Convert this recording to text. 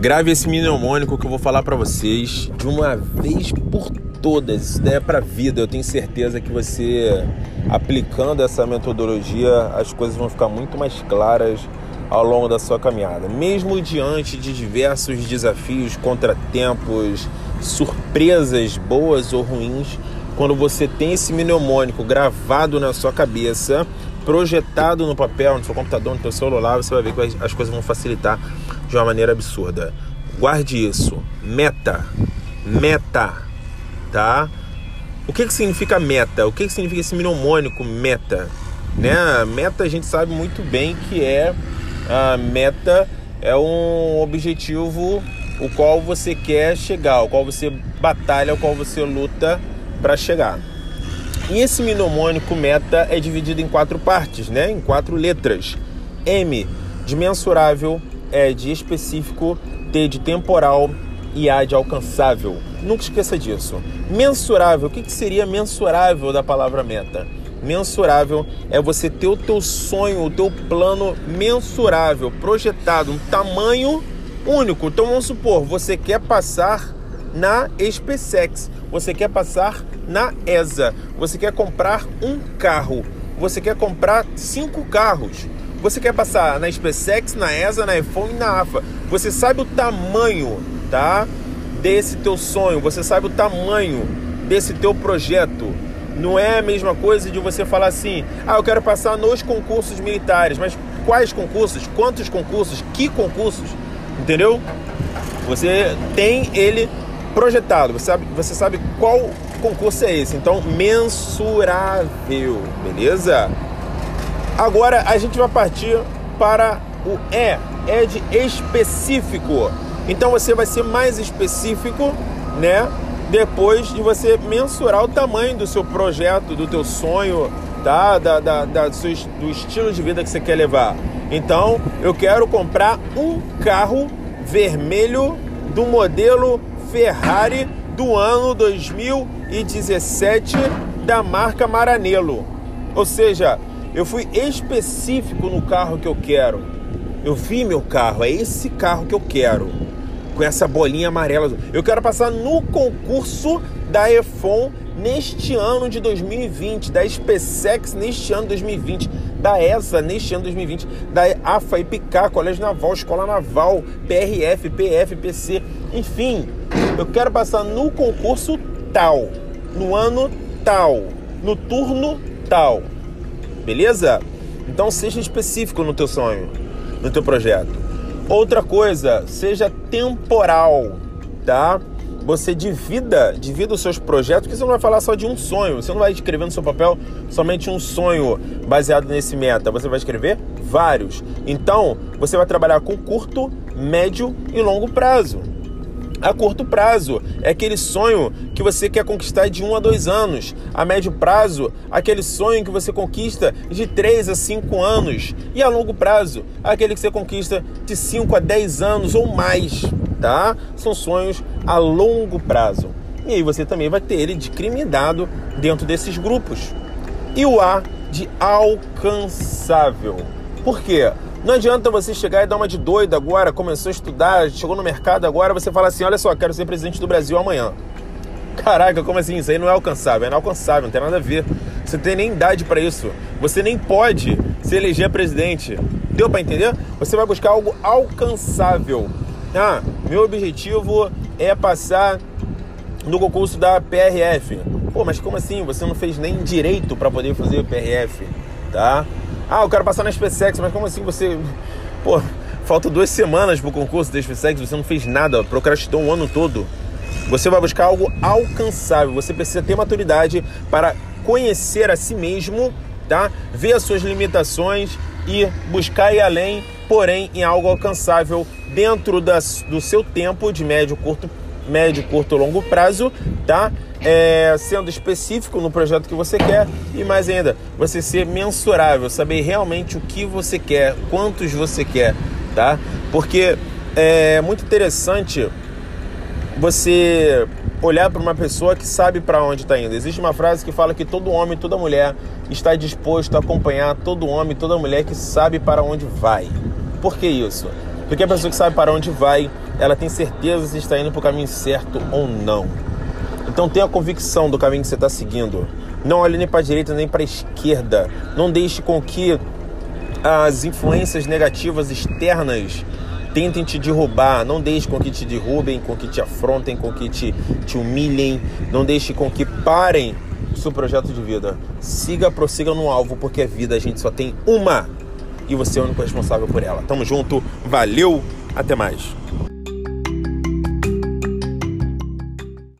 Grave esse mnemônico que eu vou falar para vocês de uma vez por todas. Isso daí é para vida. Eu tenho certeza que você aplicando essa metodologia, as coisas vão ficar muito mais claras ao longo da sua caminhada. Mesmo diante de diversos desafios, contratempos, surpresas boas ou ruins, quando você tem esse mnemônico gravado na sua cabeça, projetado no papel, no seu computador, no seu celular, você vai ver que as coisas vão facilitar de uma maneira absurda. Guarde isso. Meta. Meta. Tá? O que, que significa meta? O que, que significa esse mnemônico meta? Né? Meta a gente sabe muito bem que é a meta é um objetivo o qual você quer chegar, o qual você batalha, o qual você luta para chegar. E esse mnemônico meta é dividido em quatro partes, né? Em quatro letras. M de mensurável, E de específico, T de temporal e A de alcançável. Nunca esqueça disso. Mensurável, o que, seria mensurável da palavra meta? Mensurável é você ter o teu sonho, o teu plano mensurável, projetado, um tamanho único. Então vamos supor, você quer passar na SpaceX, você quer passar na ESA, você quer comprar um carro, você quer comprar cinco carros, você quer passar na SpaceX, na ESA, na iPhone e na AFA. Você sabe o tamanho, tá? Desse teu sonho, você sabe o tamanho desse teu projeto. Não é a mesma coisa de você falar assim: "Ah, eu quero passar nos concursos militares", mas quais concursos? Quantos concursos? Que concursos? Entendeu? Você tem ele projetado, você sabe, você sabe qual concurso é esse. Então, mensurável, beleza? Agora a gente vai partir para o E, é de específico. Então você vai ser mais específico, né? Depois de você mensurar o tamanho do seu projeto, do teu sonho, tá? Da, da, da, do estilo de vida que você quer levar. Então, eu quero comprar um carro vermelho do modelo Ferrari do ano 2017 da marca Maranello. Ou seja, eu fui específico no carro que eu quero. Eu vi meu carro, é esse carro que eu quero. Com essa bolinha amarela. Eu quero passar no concurso da EFON neste ano de 2020, da SpaceX neste ano de 2020, da ESA neste ano de 2020, da AFA e PICA, Colégio Naval, Escola Naval, PRF, PF, PC, enfim, eu quero passar no concurso tal, no ano tal, no turno tal. Beleza? Então seja específico no teu sonho, no teu projeto. Outra coisa, seja temporal, tá? Você divida, divida os seus projetos, porque você não vai falar só de um sonho. Você não vai escrever no seu papel somente um sonho baseado nesse meta. Você vai escrever vários. Então, você vai trabalhar com curto, médio e longo prazo a curto prazo. É aquele sonho que você quer conquistar de um a dois anos. A médio prazo, aquele sonho que você conquista de três a cinco anos. E a longo prazo, aquele que você conquista de cinco a dez anos ou mais, tá? São sonhos a longo prazo. E aí você também vai ter ele discriminado dentro desses grupos. E o A de alcançável. Por quê? Não adianta você chegar e dar uma de doido agora, começou a estudar, chegou no mercado agora, você fala assim: olha só, quero ser presidente do Brasil amanhã. Caraca, como assim? Isso aí não é alcançável, é inalcançável, não tem nada a ver. Você tem nem idade para isso. Você nem pode se eleger presidente. Deu para entender? Você vai buscar algo alcançável. Ah, meu objetivo é passar no concurso da PRF. Pô, mas como assim? Você não fez nem direito para poder fazer o PRF, tá? Ah, eu quero passar na SpaceX, mas como assim você. Pô, falta duas semanas pro concurso da SpaceX, você não fez nada, procrastinou um ano todo. Você vai buscar algo alcançável, você precisa ter maturidade para conhecer a si mesmo, tá? Ver as suas limitações e buscar ir além, porém em algo alcançável dentro das, do seu tempo de médio, curto, médio, curto, longo prazo, tá? é, sendo específico no projeto que você quer e mais ainda, você ser mensurável, saber realmente o que você quer, quantos você quer, tá? Porque é muito interessante você olhar para uma pessoa que sabe para onde está indo. Existe uma frase que fala que todo homem, toda mulher está disposto a acompanhar todo homem, toda mulher que sabe para onde vai. Por que isso? Porque a pessoa que sabe para onde vai ela tem certeza se está indo para o caminho certo ou não. Então tenha convicção do caminho que você está seguindo. Não olhe nem para a direita nem para a esquerda. Não deixe com que as influências negativas externas tentem te derrubar. Não deixe com que te derrubem, com que te afrontem, com que te, te humilhem. Não deixe com que parem o seu projeto de vida. Siga, prossiga no alvo, porque a vida a gente só tem uma e você é o único responsável por ela. Tamo junto, valeu, até mais.